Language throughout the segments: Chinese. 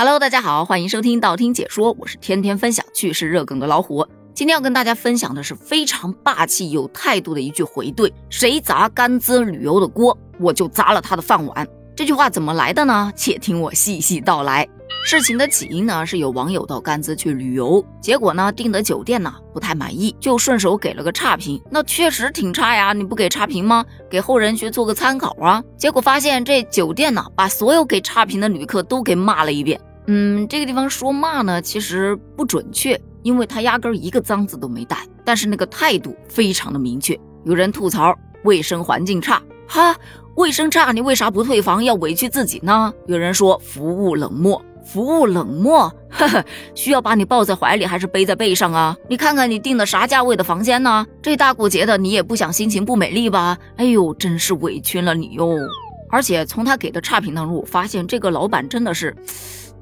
Hello，大家好，欢迎收听道听解说，我是天天分享趣事热梗的老虎。今天要跟大家分享的是非常霸气、有态度的一句回怼：谁砸甘孜旅游的锅，我就砸了他的饭碗。这句话怎么来的呢？且听我细细道来。事情的起因呢，是有网友到甘孜去旅游，结果呢订的酒店呢不太满意，就顺手给了个差评。那确实挺差呀，你不给差评吗？给后人去做个参考啊。结果发现这酒店呢，把所有给差评的旅客都给骂了一遍。嗯，这个地方说骂呢，其实不准确，因为他压根儿一个脏字都没带，但是那个态度非常的明确。有人吐槽卫生环境差，哈，卫生差你为啥不退房，要委屈自己呢？有人说服务冷漠，服务冷漠，呵呵，需要把你抱在怀里还是背在背上啊？你看看你订的啥价位的房间呢？这大过节的你也不想心情不美丽吧？哎呦，真是委屈了你哟！而且从他给的差评当中，我发现这个老板真的是。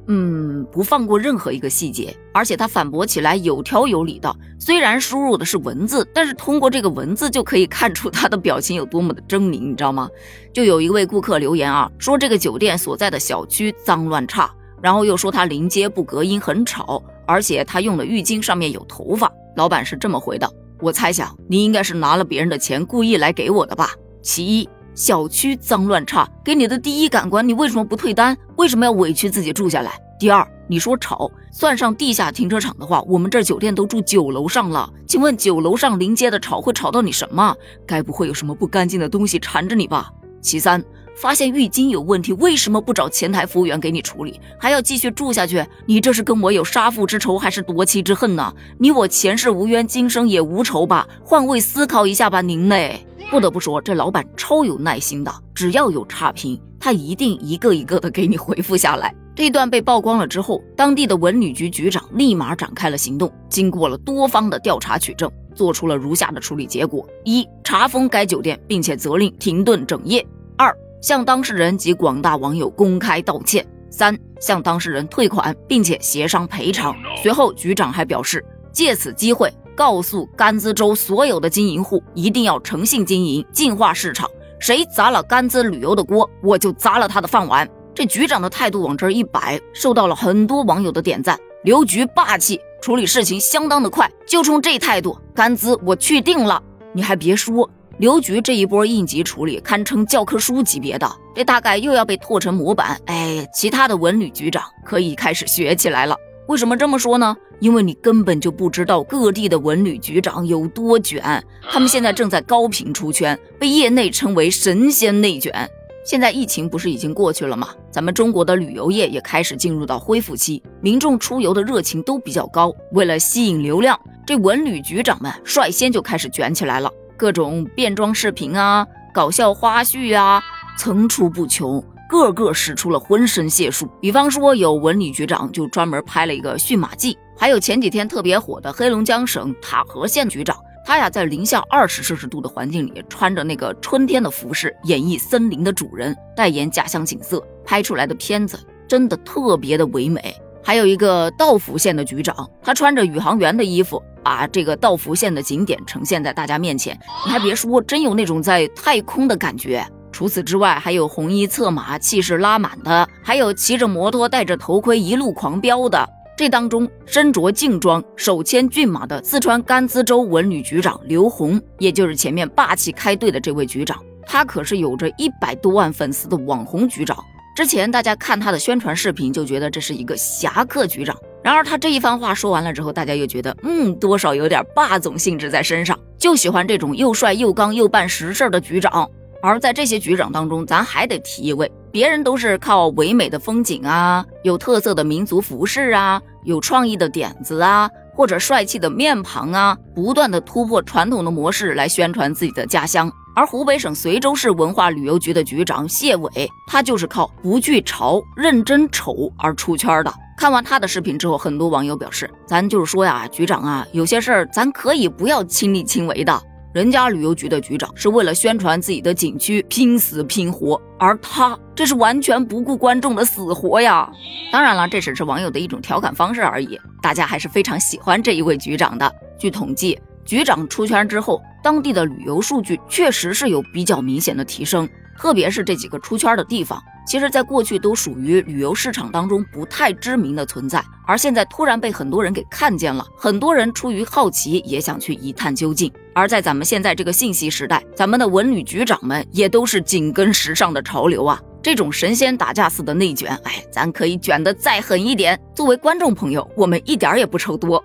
嗯，不放过任何一个细节，而且他反驳起来有条有理的。虽然输入的是文字，但是通过这个文字就可以看出他的表情有多么的狰狞，你知道吗？就有一位顾客留言啊，说这个酒店所在的小区脏乱差，然后又说他临街不隔音很吵，而且他用的浴巾上面有头发。老板是这么回的：我猜想你应该是拿了别人的钱故意来给我的吧。其一。小区脏乱差，给你的第一感官，你为什么不退单？为什么要委屈自己住下来？第二，你说吵，算上地下停车场的话，我们这酒店都住九楼上了。请问九楼上临街的吵会吵到你什么？该不会有什么不干净的东西缠着你吧？其三，发现浴巾有问题，为什么不找前台服务员给你处理，还要继续住下去？你这是跟我有杀父之仇，还是夺妻之恨呢？你我前世无冤，今生也无仇吧？换位思考一下吧，您嘞。不得不说，这老板超有耐心的，只要有差评，他一定一个一个的给你回复下来。这一段被曝光了之后，当地的文旅局局长立马展开了行动，经过了多方的调查取证，做出了如下的处理结果：一、查封该酒店，并且责令停顿整夜；二、向当事人及广大网友公开道歉；三、向当事人退款，并且协商赔偿。随后，局长还表示，借此机会。告诉甘孜州所有的经营户，一定要诚信经营，净化市场。谁砸了甘孜旅游的锅，我就砸了他的饭碗。这局长的态度往这儿一摆，受到了很多网友的点赞。刘局霸气，处理事情相当的快，就冲这态度，甘孜我去定了。你还别说，刘局这一波应急处理堪称教科书级别的，这大概又要被拓成模板。哎，其他的文旅局长可以开始学起来了。为什么这么说呢？因为你根本就不知道各地的文旅局长有多卷，他们现在正在高频出圈，被业内称为“神仙内卷”。现在疫情不是已经过去了吗？咱们中国的旅游业也开始进入到恢复期，民众出游的热情都比较高。为了吸引流量，这文旅局长们率先就开始卷起来了，各种变装视频啊、搞笑花絮啊，层出不穷。个个使出了浑身解数，比方说有文旅局长就专门拍了一个驯马记，还有前几天特别火的黑龙江省塔河县局长，他呀在零下二十摄氏度的环境里，穿着那个春天的服饰，演绎森林的主人，代言家乡景色，拍出来的片子真的特别的唯美。还有一个道孚县的局长，他穿着宇航员的衣服，把这个道孚县的景点呈现在大家面前，你还别说，真有那种在太空的感觉。除此之外，还有红衣策马、气势拉满的，还有骑着摩托、戴着头盔一路狂飙的。这当中，身着劲装、手牵骏马的四川甘孜州文旅局长刘红，也就是前面霸气开队的这位局长，他可是有着一百多万粉丝的网红局长。之前大家看他的宣传视频，就觉得这是一个侠客局长。然而他这一番话说完了之后，大家又觉得，嗯，多少有点霸总性质在身上，就喜欢这种又帅又刚又办实事的局长。而在这些局长当中，咱还得提一位，别人都是靠唯美的风景啊，有特色的民族服饰啊，有创意的点子啊，或者帅气的面庞啊，不断的突破传统的模式来宣传自己的家乡。而湖北省随州市文化旅游局的局长谢伟，他就是靠不惧潮、认真丑而出圈的。看完他的视频之后，很多网友表示，咱就是说呀，局长啊，有些事儿咱可以不要亲力亲为的。人家旅游局的局长是为了宣传自己的景区拼死拼活，而他这是完全不顾观众的死活呀！当然了，这只是网友的一种调侃方式而已，大家还是非常喜欢这一位局长的。据统计，局长出圈之后，当地的旅游数据确实是有比较明显的提升。特别是这几个出圈的地方，其实在过去都属于旅游市场当中不太知名的存在，而现在突然被很多人给看见了，很多人出于好奇也想去一探究竟。而在咱们现在这个信息时代，咱们的文旅局长们也都是紧跟时尚的潮流啊。这种神仙打架似的内卷，哎，咱可以卷得再狠一点。作为观众朋友，我们一点也不愁多。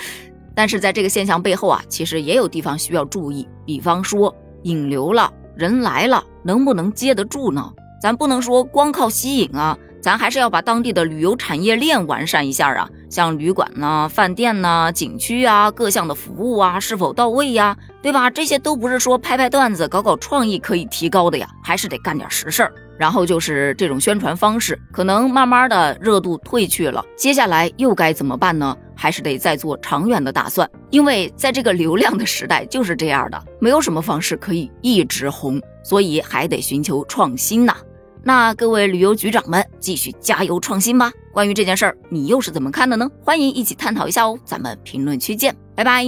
但是在这个现象背后啊，其实也有地方需要注意。比方说，引流了，人来了，能不能接得住呢？咱不能说光靠吸引啊，咱还是要把当地的旅游产业链完善一下啊。像旅馆呢、饭店呢、景区啊，各项的服务啊，是否到位呀？对吧？这些都不是说拍拍段子、搞搞创意可以提高的呀，还是得干点实事儿。然后就是这种宣传方式，可能慢慢的热度退去了，接下来又该怎么办呢？还是得再做长远的打算，因为在这个流量的时代就是这样的，没有什么方式可以一直红，所以还得寻求创新呐。那各位旅游局长们，继续加油创新吧！关于这件事儿，你又是怎么看的呢？欢迎一起探讨一下哦，咱们评论区见，拜拜。